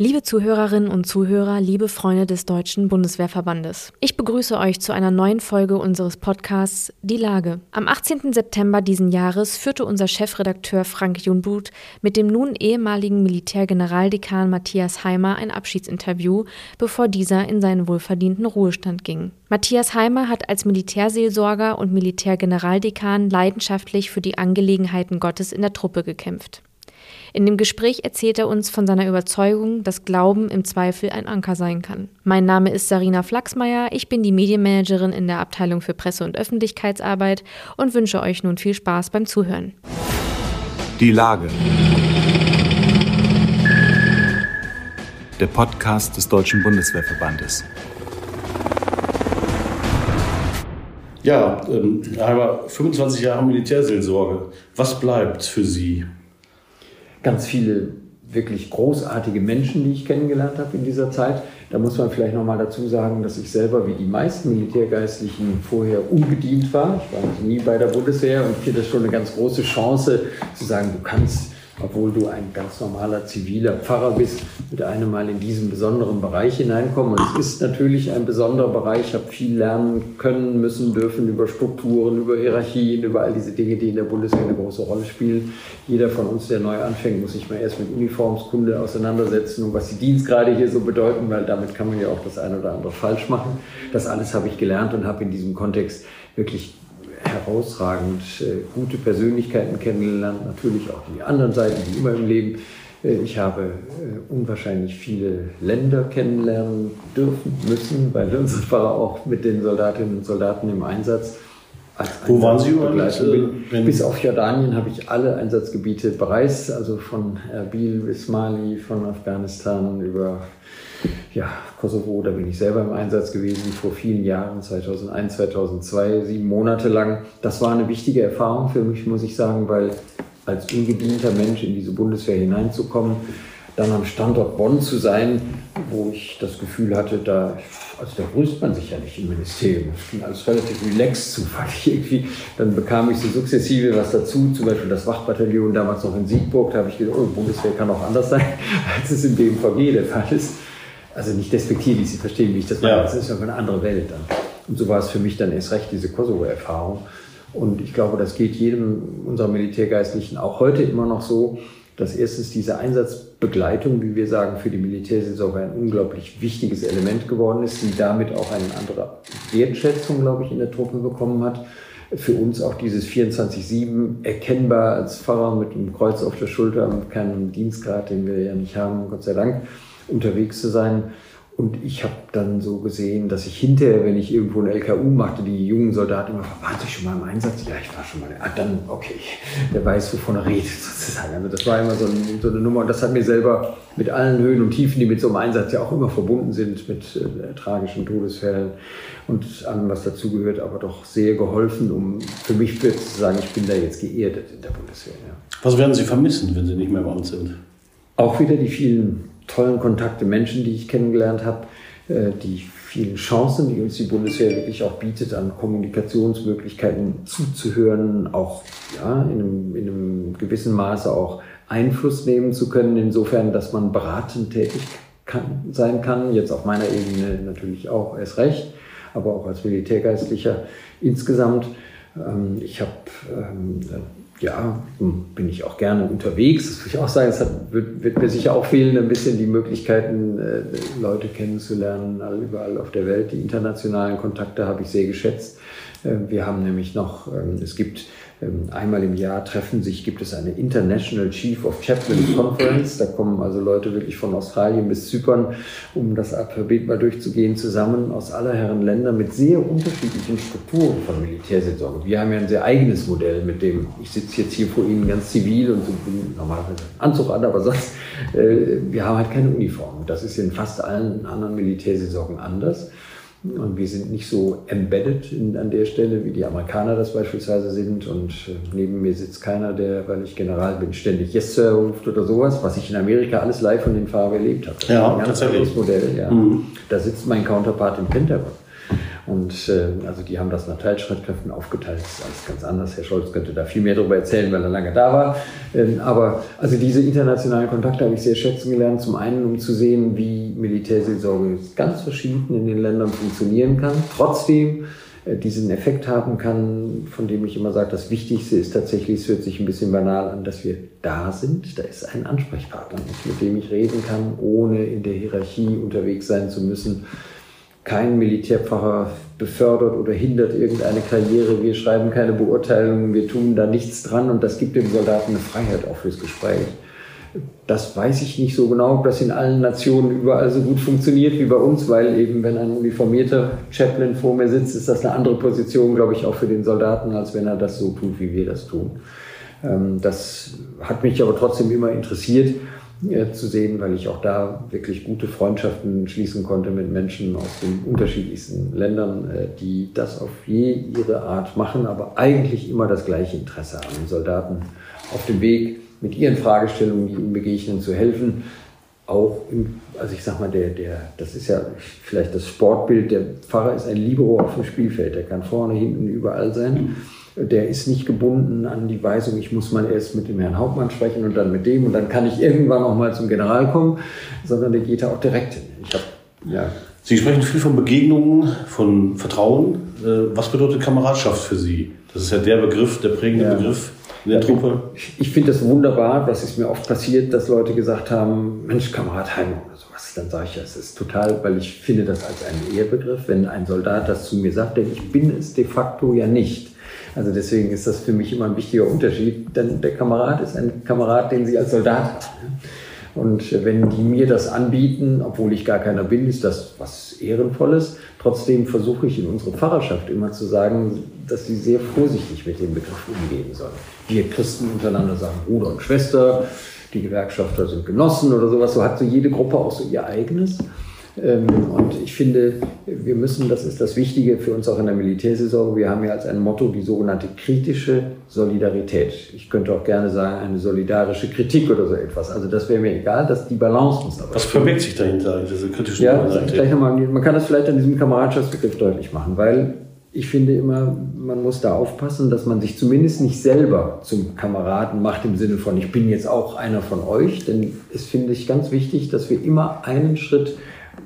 Liebe Zuhörerinnen und Zuhörer, liebe Freunde des Deutschen Bundeswehrverbandes. Ich begrüße euch zu einer neuen Folge unseres Podcasts Die Lage. Am 18. September diesen Jahres führte unser Chefredakteur Frank Junbut mit dem nun ehemaligen Militärgeneraldekan Matthias Heimer ein Abschiedsinterview, bevor dieser in seinen wohlverdienten Ruhestand ging. Matthias Heimer hat als Militärseelsorger und Militärgeneraldekan leidenschaftlich für die Angelegenheiten Gottes in der Truppe gekämpft. In dem Gespräch erzählt er uns von seiner Überzeugung, dass Glauben im Zweifel ein Anker sein kann. Mein Name ist Sarina Flachsmeier, ich bin die Medienmanagerin in der Abteilung für Presse- und Öffentlichkeitsarbeit und wünsche euch nun viel Spaß beim Zuhören. Die Lage. Der Podcast des Deutschen Bundeswehrverbandes. Ja, ähm, einmal 25 Jahre Militärseelsorge. Was bleibt für Sie? Ganz viele wirklich großartige Menschen, die ich kennengelernt habe in dieser Zeit. Da muss man vielleicht nochmal dazu sagen, dass ich selber wie die meisten Militärgeistlichen vorher ungedient war. Ich war nie bei der Bundeswehr und finde das schon eine ganz große Chance zu sagen, du kannst obwohl du ein ganz normaler ziviler Pfarrer bist, mit einem Mal in diesen besonderen Bereich hineinkommen. Und es ist natürlich ein besonderer Bereich. Ich habe viel lernen können, müssen, dürfen über Strukturen, über Hierarchien, über all diese Dinge, die in der Bundeswehr eine große Rolle spielen. Jeder von uns, der neu anfängt, muss sich mal erst mit Uniformskunde auseinandersetzen und was die Dienstgrade hier so bedeuten, weil damit kann man ja auch das eine oder andere falsch machen. Das alles habe ich gelernt und habe in diesem Kontext wirklich herausragend äh, gute Persönlichkeiten kennengelernt, natürlich auch die anderen Seiten, wie immer im Leben. Äh, ich habe äh, unwahrscheinlich viele Länder kennenlernen dürfen, müssen, weil unsere Pfarrer auch mit den Soldatinnen und Soldaten im Einsatz wo waren Sie überall? Bis auf Jordanien habe ich alle Einsatzgebiete bereist, also von Erbil bis Mali, von Afghanistan über ja, Kosovo, da bin ich selber im Einsatz gewesen vor vielen Jahren, 2001, 2002, sieben Monate lang. Das war eine wichtige Erfahrung für mich, muss ich sagen, weil als ungedienter Mensch in diese Bundeswehr hineinzukommen, dann am Standort Bonn zu sein, wo ich das Gefühl hatte, da, also da grüßt man sich ja nicht im Ministerium. Das ging alles relativ relaxed zu, fand ich irgendwie. Dann bekam ich so sukzessive was dazu, zum Beispiel das Wachbataillon damals noch in Siegburg. Da habe ich gedacht, oh, Bundeswehr kann auch anders sein, als es in BMVG der Fall ist also nicht despektierlich, Sie verstehen, wie ich das meine, ja. das ist ja eine andere Welt dann. Und so war es für mich dann erst recht diese Kosovo-Erfahrung. Und ich glaube, das geht jedem unserer Militärgeistlichen auch heute immer noch so, dass erstens diese Einsatzbegleitung, wie wir sagen, für die Militärsaison ein unglaublich wichtiges Element geworden ist, die damit auch eine andere Wertschätzung, glaube ich, in der Truppe bekommen hat. Für uns auch dieses 24-7 erkennbar als Pfarrer mit einem Kreuz auf der Schulter und keinem Dienstgrad, den wir ja nicht haben, Gott sei Dank unterwegs zu sein. Und ich habe dann so gesehen, dass ich hinterher, wenn ich irgendwo ein LKU machte, die jungen Soldaten immer fragen, waren Sie schon mal im Einsatz? Ja, ich war schon mal. Ah, dann, okay, der weiß, wovon er redet, sozusagen. Also das war immer so, ein, so, eine Nummer. Und das hat mir selber mit allen Höhen und Tiefen, die mit so einem Einsatz ja auch immer verbunden sind, mit äh, tragischen Todesfällen und allem, was dazugehört, aber doch sehr geholfen, um für mich zu sagen, ich bin da jetzt geerdet in der Bundeswehr. Ja. Was werden Sie vermissen, wenn Sie nicht mehr bei uns sind? Auch wieder die vielen tollen Kontakte, Menschen, die ich kennengelernt habe, äh, die vielen Chancen, die uns die Bundeswehr wirklich auch bietet, an Kommunikationsmöglichkeiten zuzuhören, auch ja, in, einem, in einem gewissen Maße auch Einfluss nehmen zu können, insofern, dass man beratend tätig kann, sein kann, jetzt auf meiner Ebene natürlich auch erst recht, aber auch als Militärgeistlicher insgesamt. Ähm, ich habe ähm, ja, hm, bin ich auch gerne unterwegs. Das würde ich auch sagen. Es wird, wird, mir sicher auch fehlen, ein bisschen die Möglichkeiten, äh, Leute kennenzulernen, überall auf der Welt. Die internationalen Kontakte habe ich sehr geschätzt. Äh, wir haben nämlich noch, ähm, es gibt einmal im Jahr treffen sich, gibt es eine International Chief of Chaplains Conference. Da kommen also Leute wirklich von Australien bis Zypern, um das Alphabet mal durchzugehen, zusammen aus aller Herren Länder mit sehr unterschiedlichen Strukturen von Militärseelsorge. Wir haben ja ein sehr eigenes Modell, mit dem ich sitze jetzt hier vor Ihnen ganz zivil und bin normalerweise Anzug an, aber sonst, äh, wir haben halt keine Uniform. Das ist in fast allen anderen Militärsaisons anders. Und wir sind nicht so embedded in, an der Stelle, wie die Amerikaner das beispielsweise sind. Und äh, neben mir sitzt keiner, der, weil ich General bin, ständig Yes Sir ruft oder sowas, was ich in Amerika alles live von den Farben erlebt habe. Das ja, ist ein ganz anderes Modell. Ja. Mhm. Da sitzt mein Counterpart im Pentagon. Und äh, also die haben das nach Teilstreitkräften aufgeteilt. Das ist alles ganz anders. Herr Scholz könnte da viel mehr darüber erzählen, weil er lange da war. Ähm, aber also diese internationalen Kontakte habe ich sehr schätzen gelernt. Zum einen, um zu sehen, wie Militärseelsorge ganz verschieden in den Ländern funktionieren kann. Trotzdem äh, diesen Effekt haben kann, von dem ich immer sage, das Wichtigste ist tatsächlich, es hört sich ein bisschen banal an, dass wir da sind. Da ist ein Ansprechpartner, mit dem ich reden kann, ohne in der Hierarchie unterwegs sein zu müssen. Kein Militärpfarrer befördert oder hindert irgendeine Karriere. Wir schreiben keine Beurteilungen, wir tun da nichts dran und das gibt dem Soldaten eine Freiheit auch fürs Gespräch. Das weiß ich nicht so genau, ob das in allen Nationen überall so gut funktioniert wie bei uns, weil eben, wenn ein uniformierter Chaplain vor mir sitzt, ist das eine andere Position, glaube ich, auch für den Soldaten, als wenn er das so tut, wie wir das tun. Ähm, das hat mich aber trotzdem immer interessiert äh, zu sehen, weil ich auch da wirklich gute Freundschaften schließen konnte mit Menschen aus den unterschiedlichsten Ländern, äh, die das auf je ihre Art machen, aber eigentlich immer das gleiche Interesse haben, Soldaten auf dem Weg mit ihren Fragestellungen, die ihnen begegnen, zu helfen. Auch, im, also ich sag mal, der, der, das ist ja vielleicht das Sportbild, der Pfarrer ist ein Libero auf dem Spielfeld, der kann vorne, hinten, überall sein. Der ist nicht gebunden an die Weisung, ich muss mal erst mit dem Herrn Hauptmann sprechen und dann mit dem und dann kann ich irgendwann auch mal zum General kommen, sondern der geht da auch direkt hin. Ich hab, ja. Sie sprechen viel von Begegnungen, von Vertrauen. Äh, was bedeutet Kameradschaft für Sie? Das ist ja der Begriff, der prägende ja. Begriff in der Truppe? Ich finde das wunderbar. Das ist mir oft passiert, dass Leute gesagt haben, Mensch, Kamerad Heim oder sowas. Dann sage ich, das ist total, weil ich finde das als einen Ehrbegriff, wenn ein Soldat das zu mir sagt, denn ich bin es de facto ja nicht. Also deswegen ist das für mich immer ein wichtiger Unterschied, denn der Kamerad ist ein Kamerad, den Sie als Soldat haben. Und wenn die mir das anbieten, obwohl ich gar keiner bin, ist das was Ehrenvolles. Trotzdem versuche ich in unserer Pfarrerschaft immer zu sagen, dass sie sehr vorsichtig mit dem Begriff umgehen sollen. Wir Christen untereinander sagen Bruder und Schwester, die Gewerkschafter sind Genossen oder sowas. So hat so jede Gruppe auch so ihr eigenes. Ähm, und ich finde, wir müssen, das ist das Wichtige für uns auch in der Militärsaison, wir haben ja als ein Motto die sogenannte kritische Solidarität. Ich könnte auch gerne sagen, eine solidarische Kritik oder so etwas. Also das wäre mir egal, dass die Balance muss aber. Was verbirgt sich dahinter, diese kritische ja, Solidarität? Nochmal, man kann das vielleicht an diesem Kameradschaftsbegriff deutlich machen, weil ich finde immer, man muss da aufpassen, dass man sich zumindest nicht selber zum Kameraden macht im Sinne von, ich bin jetzt auch einer von euch. Denn es finde ich ganz wichtig, dass wir immer einen Schritt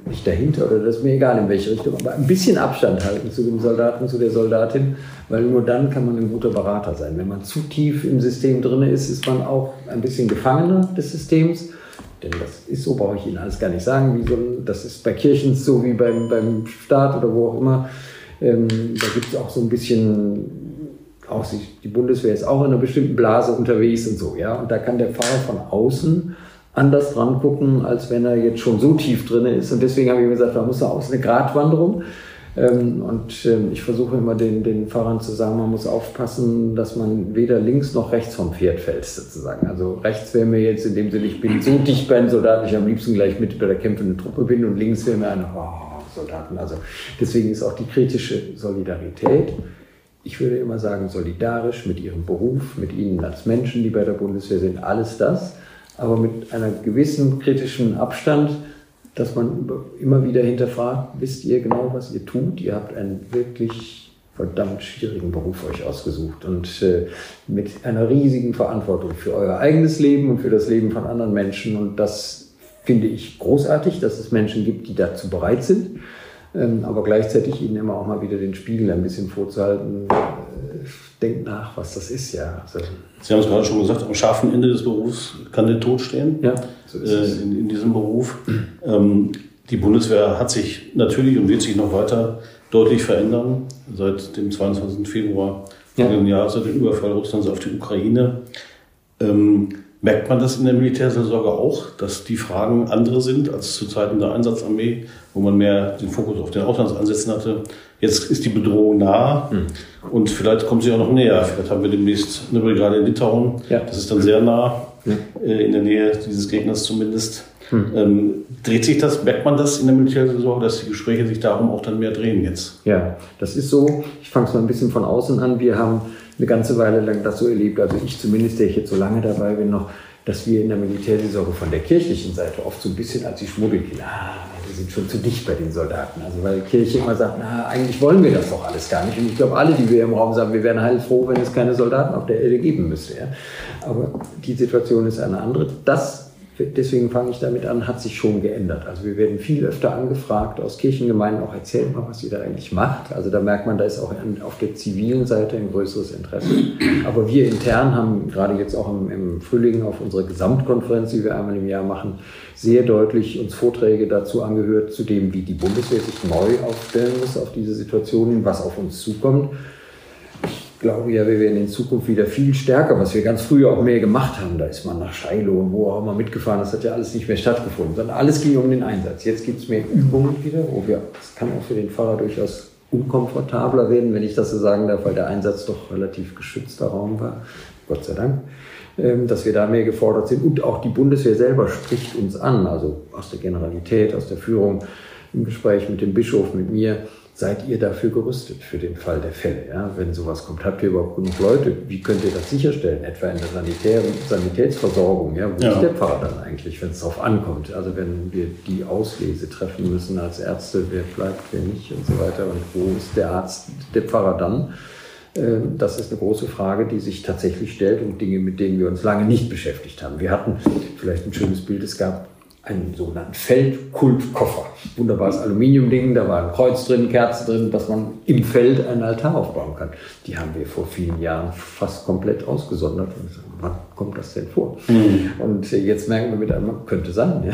nicht dahinter oder das ist mir egal in welche Richtung, aber ein bisschen Abstand halten zu dem Soldaten, zu der Soldatin, weil nur dann kann man ein guter Berater sein. Wenn man zu tief im System drin ist, ist man auch ein bisschen Gefangener des Systems. Denn das ist so, brauche ich Ihnen alles gar nicht sagen. So, das ist bei Kirchen so wie beim, beim Staat oder wo auch immer. Ähm, da gibt es auch so ein bisschen, auch die Bundeswehr ist auch in einer bestimmten Blase unterwegs und so. ja. Und da kann der Pfarrer von außen anders dran gucken, als wenn er jetzt schon so tief drin ist. Und deswegen habe ich gesagt, da muss er aus eine Gratwanderung. Ähm, und ähm, ich versuche immer den, den Fahrern zu sagen, man muss aufpassen, dass man weder links noch rechts vom Pferd fällt, sozusagen. Also rechts wäre mir jetzt in dem Sinne, ich bin so dicht bei den Soldaten, ich am liebsten gleich mit bei der kämpfenden Truppe bin und links wäre mir eine oh, Soldaten. Also deswegen ist auch die kritische Solidarität. Ich würde immer sagen, solidarisch mit ihrem Beruf, mit ihnen als Menschen, die bei der Bundeswehr sind, alles das aber mit einer gewissen kritischen Abstand, dass man immer wieder hinterfragt, wisst ihr genau, was ihr tut? Ihr habt einen wirklich verdammt schwierigen Beruf euch ausgesucht und äh, mit einer riesigen Verantwortung für euer eigenes Leben und für das Leben von anderen Menschen. Und das finde ich großartig, dass es Menschen gibt, die dazu bereit sind, aber gleichzeitig ihnen immer auch mal wieder den Spiegel ein bisschen vorzuhalten. Äh, denkt nach, was das ist, ja. Also, Sie haben es gerade schon gesagt, am scharfen Ende des Berufs kann der Tod stehen. Ja, so ist äh, in, in, diesem Beruf. Ähm, die Bundeswehr hat sich natürlich und wird sich noch weiter deutlich verändern seit dem 22. Februar ja. Jahr, seit dem Überfall Russlands auf die Ukraine. Ähm, merkt man das in der Militärseelsorge auch, dass die Fragen andere sind als zu Zeiten der Einsatzarmee, wo man mehr den Fokus auf den Auslandseinsätzen hatte? Jetzt ist die Bedrohung nah mhm. und vielleicht kommt sie auch noch näher. Vielleicht haben wir demnächst eine Brigade in Litauen. Ja. Das ist dann sehr nah, mhm. äh, in der Nähe dieses Gegners zumindest. Mhm. Ähm, dreht sich das, merkt man das in der Militärsaison, dass die Gespräche sich darum auch dann mehr drehen jetzt? Ja, das ist so. Ich fange es mal ein bisschen von außen an. Wir haben eine ganze Weile lang das so erlebt, also ich zumindest, der ich jetzt so lange dabei bin, noch dass wir in der Militärseelsorge von der kirchlichen Seite oft so ein bisschen als die Schmuddelkinder, ah, wir sind schon zu dicht bei den Soldaten. Also weil die Kirche immer sagt, na, eigentlich wollen wir das doch alles gar nicht. Und ich glaube, alle, die wir im Raum sagen, wir wären heilfroh, wenn es keine Soldaten auf der Erde geben müsste. Ja. Aber die Situation ist eine andere. Das deswegen fange ich damit an, hat sich schon geändert. Also wir werden viel öfter angefragt aus Kirchengemeinden, auch erzählt mal, was ihr da eigentlich macht. Also da merkt man, da ist auch auf der zivilen Seite ein größeres Interesse. Aber wir intern haben gerade jetzt auch im, Frühling auf unserer Gesamtkonferenz, die wir einmal im Jahr machen, sehr deutlich uns Vorträge dazu angehört, zu dem, wie die Bundeswehr sich neu aufstellen muss auf diese Situationen, was auf uns zukommt glaube ja, wir werden in Zukunft wieder viel stärker, was wir ganz früher auch mehr gemacht haben. Da ist man nach Scheilo und wo auch immer mitgefahren. Das hat ja alles nicht mehr stattgefunden, sondern alles ging um den Einsatz. Jetzt gibt es mehr Übungen wieder, wo wir, das kann auch für den Fahrer durchaus unkomfortabler werden, wenn ich das so sagen darf, weil der Einsatz doch relativ geschützter Raum war. Gott sei Dank ähm, dass wir da mehr gefordert sind. Und auch die Bundeswehr selber spricht uns an, also aus der Generalität, aus der Führung, im Gespräch mit dem Bischof, mit mir, seid ihr dafür gerüstet für den Fall der Fälle? Ja? Wenn sowas kommt, habt ihr überhaupt genug Leute? Wie könnt ihr das sicherstellen? Etwa in der Sanitär Sanitätsversorgung. Ja? Wo ja. ist der Pfarrer dann eigentlich, wenn es darauf ankommt? Also wenn wir die Auslese treffen müssen als Ärzte, wer bleibt, wer nicht und so weiter. Und wo ist der Arzt, der Pfarrer dann? Ähm, das ist eine große Frage, die sich tatsächlich stellt und Dinge, mit denen wir uns lange nicht beschäftigt haben. Wir hatten vielleicht ein schönes Bild, es gab einen sogenannten Feldkultkoffer. Wunderbares Aluminiumding, da war ein Kreuz drin, Kerze drin, dass man im Feld einen Altar aufbauen kann. Die haben wir vor vielen Jahren fast komplett ausgesondert. Und wann kommt das denn vor? Mhm. Und jetzt merken wir mit einmal, könnte sein, ja,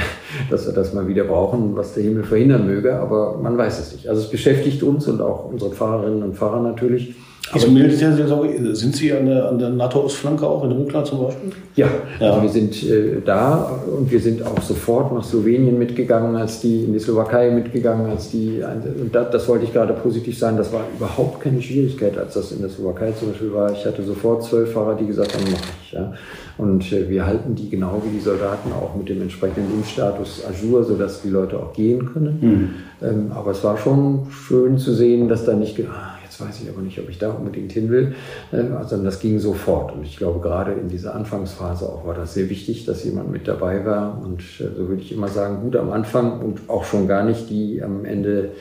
dass wir das mal wieder brauchen, was der Himmel verhindern möge, aber man weiß es nicht. Also es beschäftigt uns und auch unsere Pfarrerinnen und Pfarrer natürlich. Aber Militärseelsorge, sind Sie an der, an der NATO-Ostflanke auch, in Rukla zum Beispiel? Ja, ja. Also wir sind äh, da und wir sind auch sofort nach Slowenien mitgegangen, als die, in die Slowakei mitgegangen, als die, und das, das wollte ich gerade positiv sagen, das war überhaupt keine Schwierigkeit, als das in der Slowakei zum Beispiel war. Ich hatte sofort zwölf Fahrer, die gesagt haben, mach ich. Ja. Und äh, wir halten die genau wie die Soldaten auch mit dem entsprechenden Impfstatus Azure, sodass die Leute auch gehen können. Mhm. Ähm, aber es war schon schön zu sehen, dass da nicht, ah, weiß ich aber nicht, ob ich da unbedingt hin will. Also das ging sofort. Und ich glaube, gerade in dieser Anfangsphase auch war das sehr wichtig, dass jemand mit dabei war. Und äh, so würde ich immer sagen, gut am Anfang und auch schon gar nicht die am Ende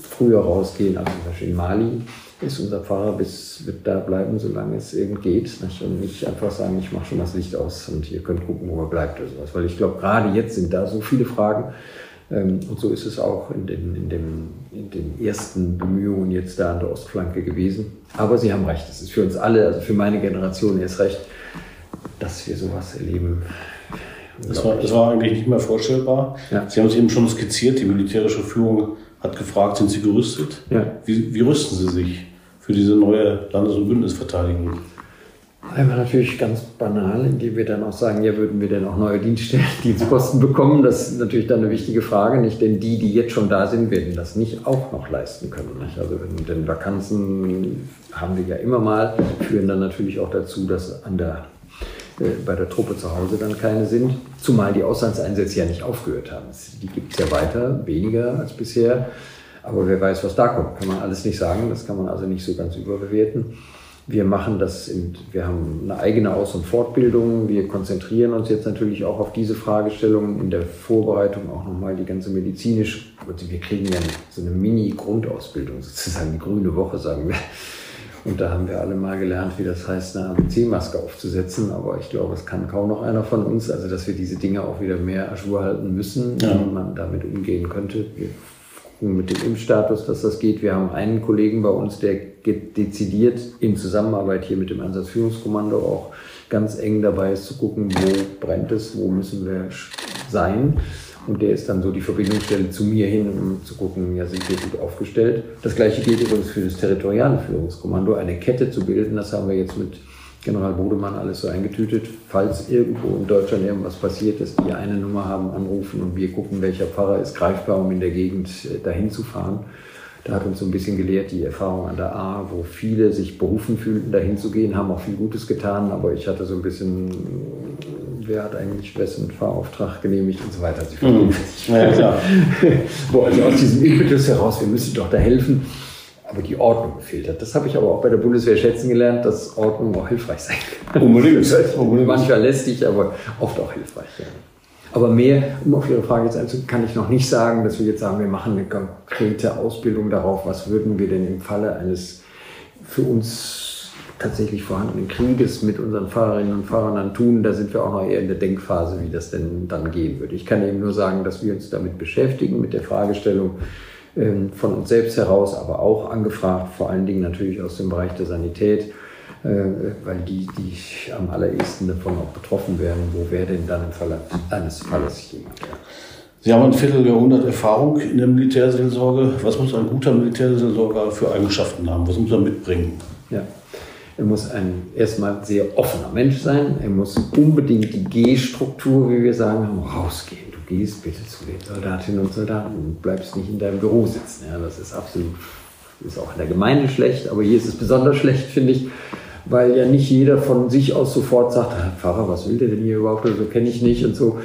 früher rausgehen. Also zum Beispiel in Mali ist unser Pfarrer bis wird da bleiben, solange es eben geht. Und nicht einfach sagen, ich mache schon das Licht aus und ihr könnt gucken, wo er bleibt oder sowas. Weil ich glaube, gerade jetzt sind da so viele Fragen. Ähm, und so ist es auch in den, in, dem, in den ersten Bemühungen jetzt da an der Ostflanke gewesen. Aber Sie haben recht, es ist für uns alle, also für meine Generation erst recht, dass wir sowas erleben. Das war, das war eigentlich nicht mehr vorstellbar. Ja. Sie haben es eben schon skizziert, die militärische Führung hat gefragt, sind Sie gerüstet? Ja. Wie, wie rüsten Sie sich für diese neue Landes- und Bündnisverteidigung? Einmal natürlich ganz banal, indem wir dann auch sagen, ja, würden wir denn auch neue Dienststellen, Dienstposten bekommen? Das ist natürlich dann eine wichtige Frage, nicht? Denn die, die jetzt schon da sind, werden das nicht auch noch leisten können. Nicht? Also, denn Vakanzen haben wir ja immer mal, führen dann natürlich auch dazu, dass an der, äh, bei der Truppe zu Hause dann keine sind. Zumal die Auslandseinsätze ja nicht aufgehört haben. Die gibt es ja weiter, weniger als bisher. Aber wer weiß, was da kommt, kann man alles nicht sagen. Das kann man also nicht so ganz überbewerten. Wir machen das, in, wir haben eine eigene Aus- und Fortbildung. Wir konzentrieren uns jetzt natürlich auch auf diese Fragestellungen in der Vorbereitung auch nochmal die ganze medizinische. Wir kriegen ja so eine Mini-Grundausbildung, sozusagen die grüne Woche, sagen wir. Und da haben wir alle mal gelernt, wie das heißt, eine ABC-Maske aufzusetzen. Aber ich glaube, es kann kaum noch einer von uns. Also, dass wir diese Dinge auch wieder mehr Ajour halten müssen, ja. wie man damit umgehen könnte. Wir mit dem Impfstatus, dass das geht. Wir haben einen Kollegen bei uns, der dezidiert in Zusammenarbeit hier mit dem Einsatzführungskommando auch ganz eng dabei ist zu gucken, wo brennt es, wo müssen wir sein. Und der ist dann so die Verbindungsstelle zu mir hin, um zu gucken, ja, sind wir gut aufgestellt. Das gleiche gilt übrigens für das territoriale Führungskommando, eine Kette zu bilden. Das haben wir jetzt mit General Bodemann alles so eingetütet. Falls irgendwo in Deutschland irgendwas passiert, dass die eine Nummer haben, anrufen und wir gucken, welcher Pfarrer ist greifbar, um in der Gegend äh, dahin zu fahren. Da hat uns so ein bisschen gelehrt die Erfahrung an der A, wo viele sich berufen fühlten, dahin zu gehen, haben auch viel Gutes getan, aber ich hatte so ein bisschen, wer hat eigentlich wessen Fahrauftrag genehmigt und so weiter. Sie mhm. ja, klar. wo also aus diesem Impetus heraus, wir müssen doch da helfen, aber die Ordnung gefehlt hat. Das habe ich aber auch bei der Bundeswehr schätzen gelernt, dass Ordnung auch hilfreich sein kann. Unbedingt. Unbedingt. Manchmal lästig, aber oft auch hilfreich. Ja. Aber mehr, um auf Ihre Frage jetzt einzugehen, kann ich noch nicht sagen, dass wir jetzt sagen, wir machen eine konkrete Ausbildung darauf, was würden wir denn im Falle eines für uns tatsächlich vorhandenen Krieges mit unseren Fahrerinnen und Fahrern dann tun. Da sind wir auch noch eher in der Denkphase, wie das denn dann gehen würde. Ich kann eben nur sagen, dass wir uns damit beschäftigen, mit der Fragestellung von uns selbst heraus, aber auch angefragt, vor allen Dingen natürlich aus dem Bereich der Sanität äh, weil die, die am allerersten davon auch betroffen werden. Wo wäre denn dann im Falle eines Falles jemand? Sie haben ein Vierteljahrhundert Erfahrung in der Militärseelsorge. Was muss ein guter Militärseelsorger für Eigenschaften haben? Was muss er mitbringen? Ja. Er muss ein erstmal sehr offener Mensch sein. Er muss unbedingt die G-Struktur, wie wir sagen, rausgehen. Gehst bitte zu den Soldatinnen und Soldaten und bleibst nicht in deinem Büro sitzen. Ja, das ist absolut, ist auch in der Gemeinde schlecht, aber hier ist es besonders schlecht, finde ich weil ja nicht jeder von sich aus sofort sagt, Pfarrer, was will der denn hier überhaupt, so also kenne ich nicht und so.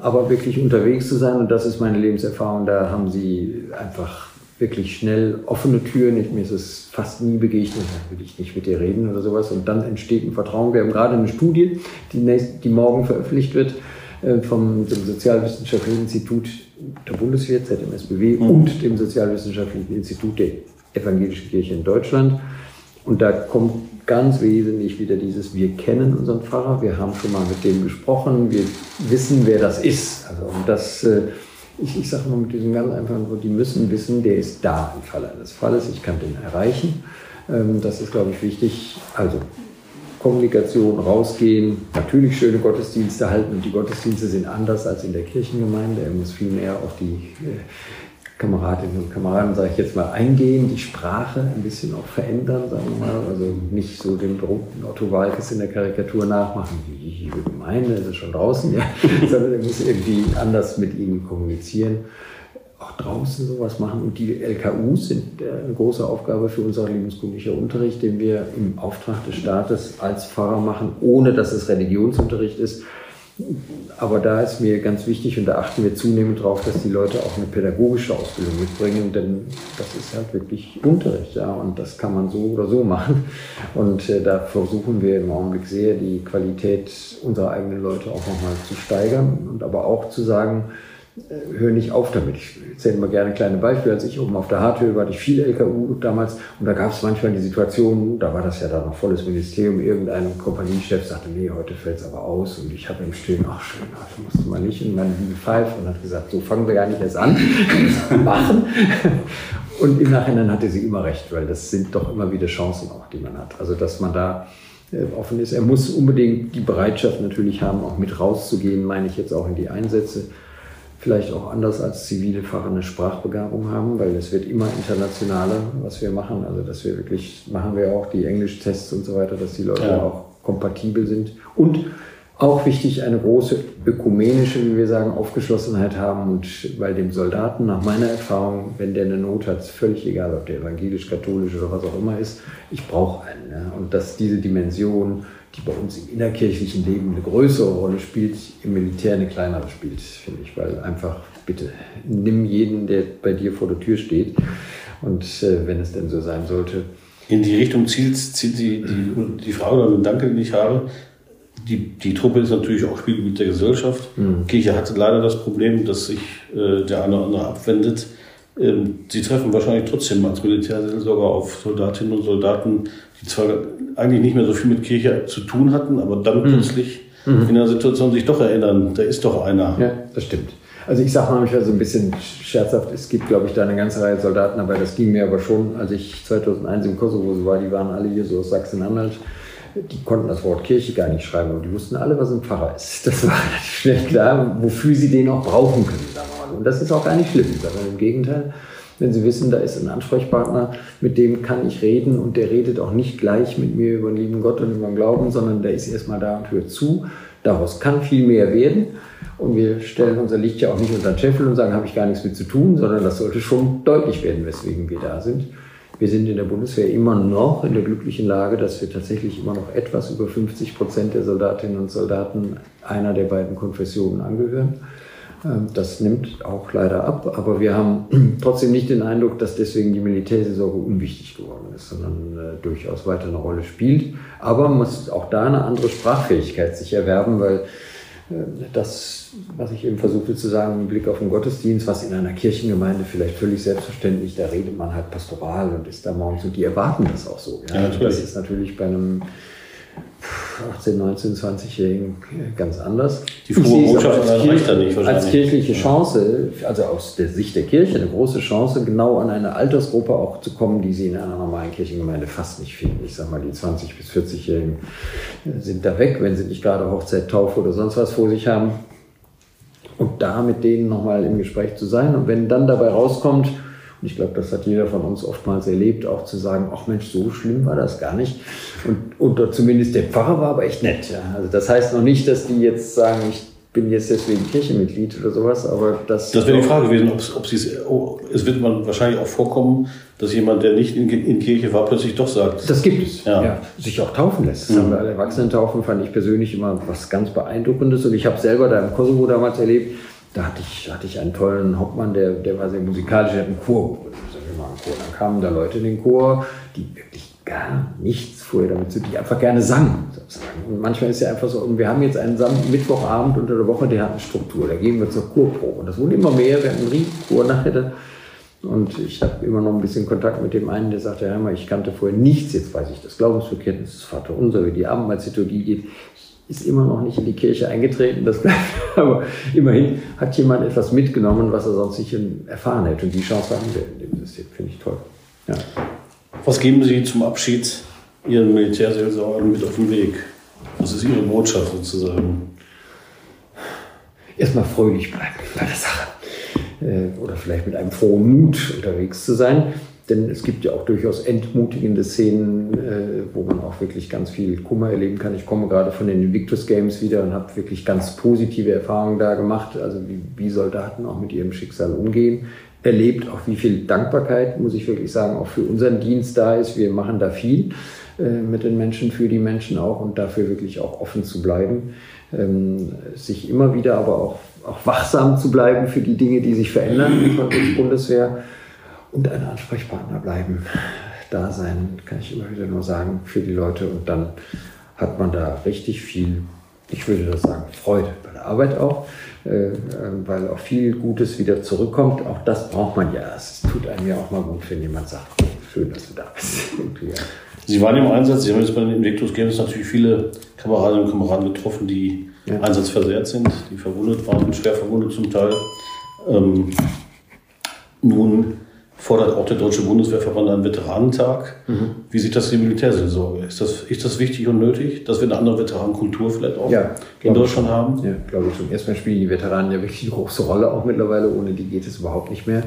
Aber wirklich unterwegs zu sein, und das ist meine Lebenserfahrung, da haben sie einfach wirklich schnell offene Türen. Ich, mir ist es fast nie begegnet, da will ich nicht mit dir reden oder sowas. Und dann entsteht ein Vertrauen. Wir haben gerade eine Studie, die, nächst, die morgen veröffentlicht wird, vom dem Sozialwissenschaftlichen Institut der Bundeswehr, ZMSBW, mhm. und dem Sozialwissenschaftlichen Institut der Evangelischen Kirche in Deutschland. Und da kommt ganz wesentlich wieder dieses, wir kennen unseren Pfarrer, wir haben schon mal mit dem gesprochen, wir wissen, wer das ist. Also und das, äh, ich, ich sage mal mit diesem ganz einfachen Wort, die müssen wissen, der ist da im Falle eines Falles, ich kann den erreichen. Ähm, das ist, glaube ich, wichtig. Also Kommunikation, rausgehen, natürlich schöne Gottesdienste halten und die Gottesdienste sind anders als in der Kirchengemeinde. Er muss viel mehr auf die äh, Kameradinnen und Kameraden, sage ich jetzt mal, eingehen, die Sprache ein bisschen auch verändern, sagen wir mal. Also nicht so den berühmten Otto Walkes in der Karikatur nachmachen, wie Gemeinde, ist schon draußen, ja. sondern er muss irgendwie anders mit ihnen kommunizieren. Auch draußen sowas machen. Und die LKUs sind eine große Aufgabe für unser lebenskundlicher Unterricht, den wir im Auftrag des Staates als Pfarrer machen, ohne dass es Religionsunterricht ist aber da ist mir ganz wichtig und da achten wir zunehmend darauf, dass die Leute auch eine pädagogische Ausbildung mitbringen, denn das ist halt wirklich Unterricht, ja, und das kann man so oder so machen. Und äh, da versuchen wir im Augenblick sehr, die Qualität unserer eigenen Leute auch nochmal zu steigern und aber auch zu sagen, äh, hör nicht auf damit. Ich erzähle mal gerne kleine Beispiele. Als ich oben auf der Harthöhe war, hatte ich viel LKU damals und da gab es manchmal die Situation, da war das ja dann noch volles Ministerium, irgendein Kompaniechef sagte, nee, heute fällt es aber aus und ich habe im Stillen, ach schön, das musste man nicht. Und meine liebe Pfeife und hat gesagt, so fangen wir gar nicht erst an, machen. Und im Nachhinein hatte sie immer recht, weil das sind doch immer wieder Chancen auch, die man hat. Also dass man da äh, offen ist. Er muss unbedingt die Bereitschaft natürlich haben, auch mit rauszugehen, meine ich jetzt auch in die Einsätze vielleicht auch anders als zivile Fahrer eine Sprachbegabung haben, weil es wird immer internationaler, was wir machen. Also dass wir wirklich, machen wir auch die Englischtests und so weiter, dass die Leute ja. auch kompatibel sind. Und auch wichtig, eine große ökumenische, wie wir sagen, Aufgeschlossenheit haben. Und weil dem Soldaten, nach meiner Erfahrung, wenn der eine Not hat, ist völlig egal, ob der evangelisch, katholisch oder was auch immer ist, ich brauche einen. Ja. Und dass diese Dimension die bei uns im innerkirchlichen Leben eine größere Rolle spielt, im Militär eine kleinere spielt, finde ich. Weil einfach, bitte, nimm jeden, der bei dir vor der Tür steht. Und äh, wenn es denn so sein sollte. In die Richtung zielt, zielt die, die, die Frage oder der Gedanke, den ich habe. Die, die Truppe ist natürlich auch Spielgebiet der Gesellschaft. Mhm. Kirche hatte leider das Problem, dass sich äh, der eine oder andere abwendet. Ähm, sie treffen wahrscheinlich trotzdem als Militärseelsorger auf Soldatinnen und Soldaten, die zwar eigentlich nicht mehr so viel mit Kirche zu tun hatten, aber dann mhm. plötzlich mhm. in einer Situation sich doch erinnern, da ist doch einer. Ja, das stimmt. Also ich sage manchmal so ein bisschen scherzhaft, es gibt, glaube ich, da eine ganze Reihe Soldaten, aber das ging mir aber schon, als ich 2001 im Kosovo war, die waren alle hier so aus Sachsen-Anhalt, die konnten das Wort Kirche gar nicht schreiben, aber die wussten alle, was ein Pfarrer ist. Das war schnell klar, wofür sie den auch brauchen können, sagen wir mal. Und das ist auch gar nicht schlimm, sondern im Gegenteil, wenn Sie wissen, da ist ein Ansprechpartner, mit dem kann ich reden und der redet auch nicht gleich mit mir über den lieben Gott und über den Glauben, sondern der ist erstmal da und hört zu. Daraus kann viel mehr werden. Und wir stellen unser Licht ja auch nicht unter den Scheffel und sagen, habe ich gar nichts mit zu tun, sondern das sollte schon deutlich werden, weswegen wir da sind. Wir sind in der Bundeswehr immer noch in der glücklichen Lage, dass wir tatsächlich immer noch etwas über 50 Prozent der Soldatinnen und Soldaten einer der beiden Konfessionen angehören. Das nimmt auch leider ab, aber wir haben trotzdem nicht den Eindruck, dass deswegen die Militärseelsorge unwichtig geworden ist, sondern äh, durchaus weiter eine Rolle spielt. Aber man muss auch da eine andere Sprachfähigkeit sich erwerben, weil äh, das, was ich eben versuchte zu sagen, im Blick auf den Gottesdienst, was in einer Kirchengemeinde vielleicht völlig selbstverständlich, da redet man halt pastoral und ist da morgens und die erwarten das auch so. Ja? Ja, das ist natürlich bei einem 18, 19, 20-Jährigen ganz anders. Die frohe Botschaft als, reicht da nicht als kirchliche Chance, also aus der Sicht der Kirche, eine große Chance, genau an eine Altersgruppe auch zu kommen, die sie in einer normalen Kirchengemeinde fast nicht finden. Ich sage mal, die 20- bis 40-Jährigen sind da weg, wenn sie nicht gerade Hochzeit, Taufe oder sonst was vor sich haben. Und da mit denen nochmal im Gespräch zu sein. Und wenn dann dabei rauskommt, und ich glaube, das hat jeder von uns oftmals erlebt, auch zu sagen, ach Mensch, so schlimm war das gar nicht. Und, oder zumindest der Pfarrer war aber echt nett. Ja. Also das heißt noch nicht, dass die jetzt sagen, ich bin jetzt deswegen Kirchenmitglied oder sowas, aber das. Das wäre die Frage gewesen, ob sie es, oh, es wird man wahrscheinlich auch vorkommen, dass jemand, der nicht in, in Kirche war, plötzlich doch sagt. Das gibt es, ja. ja sich auch taufen lässt. Das mhm. haben wir alle Erwachsenen taufen, fand ich persönlich immer was ganz Beeindruckendes und ich habe selber da im Kosovo damals erlebt, da hatte ich, hatte ich einen tollen Hauptmann, der, der war sehr musikalisch, der hat einen Chor. Dann kamen da Leute in den Chor, die wirklich gar nichts vorher damit zu tun, die einfach gerne sangen. Sozusagen. Und manchmal ist ja einfach so, und wir haben jetzt einen Sam Mittwochabend unter der Woche, der hat eine Struktur, da gehen wir zur Chorprobe. Und das wurde immer mehr, wir hatten einen Riesenchor nachher. Und ich habe immer noch ein bisschen Kontakt mit dem einen, der sagte, Herr Hammer, ich kannte vorher nichts, jetzt weiß ich das Glaubensbekenntnis, das Vater Unser, wie die Abendmahlsliturgie geht ist immer noch nicht in die Kirche eingetreten, das aber immerhin hat jemand etwas mitgenommen, was er sonst nicht erfahren hätte. Und die Chance haben wir in dem System, finde ich toll. Ja. Was geben Sie zum Abschied Ihren Militärseelsorgern mit auf den Weg? Was ist Ihre Botschaft sozusagen? Erstmal fröhlich bleiben bei der Sache. Äh, oder vielleicht mit einem frohen Mut unterwegs zu sein. Denn es gibt ja auch durchaus entmutigende Szenen, äh, wo man auch wirklich ganz viel Kummer erleben kann. Ich komme gerade von den Invictus Games wieder und habe wirklich ganz positive Erfahrungen da gemacht, also wie, wie Soldaten auch mit ihrem Schicksal umgehen. Erlebt auch, wie viel Dankbarkeit, muss ich wirklich sagen, auch für unseren Dienst da ist. Wir machen da viel äh, mit den Menschen, für die Menschen auch und dafür wirklich auch offen zu bleiben. Ähm, sich immer wieder aber auch, auch wachsam zu bleiben für die Dinge, die sich verändern von der Bundeswehr und ein Ansprechpartner bleiben, da sein, kann ich immer wieder nur sagen, für die Leute. Und dann hat man da richtig viel, ich würde das sagen, Freude bei der Arbeit auch, äh, weil auch viel Gutes wieder zurückkommt. Auch das braucht man ja. Es tut einem ja auch mal gut, wenn jemand sagt, schön, dass du da bist. Sie waren im Einsatz, Sie haben jetzt bei den Invictus Games natürlich viele Kameradinnen und Kameraden getroffen, die ja. einsatzversehrt sind, die verwundet waren, schwer verwundet zum Teil. Ähm, nun fordert auch der Deutsche Bundeswehrverband einen Veteranentag. Mhm. Wie sieht das die Militärseelsorge? Ist das, ist das wichtig und nötig, dass wir eine andere Veteranenkultur vielleicht auch ja, in Deutschland schon. haben? Ja, glaube ich schon. Erstmal spielen die Veteranen ja wirklich eine große Rolle auch mittlerweile. Ohne die geht es überhaupt nicht mehr.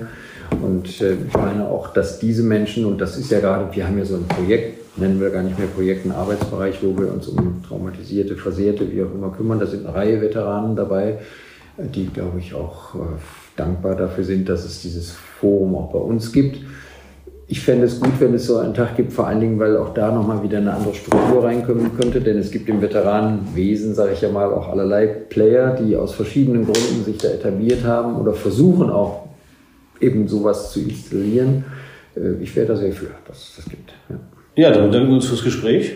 Und äh, ich meine auch, dass diese Menschen, und das ist ja gerade, wir haben ja so ein Projekt, nennen wir gar nicht mehr Projekt, einen Arbeitsbereich, wo wir uns um traumatisierte, Versehrte, wie auch immer kümmern. Da sind eine Reihe Veteranen dabei, die, glaube ich, auch äh, dankbar dafür sind, dass es dieses Forum auch bei uns gibt. Ich fände es gut, wenn es so einen Tag gibt, vor allen Dingen, weil auch da nochmal wieder eine andere Struktur reinkommen könnte, denn es gibt im Veteranenwesen, sage ich ja mal, auch allerlei Player, die aus verschiedenen Gründen sich da etabliert haben oder versuchen auch eben sowas zu installieren. Äh, ich wäre da sehr für, dass es das gibt. Ja, ja dann danke uns fürs Gespräch.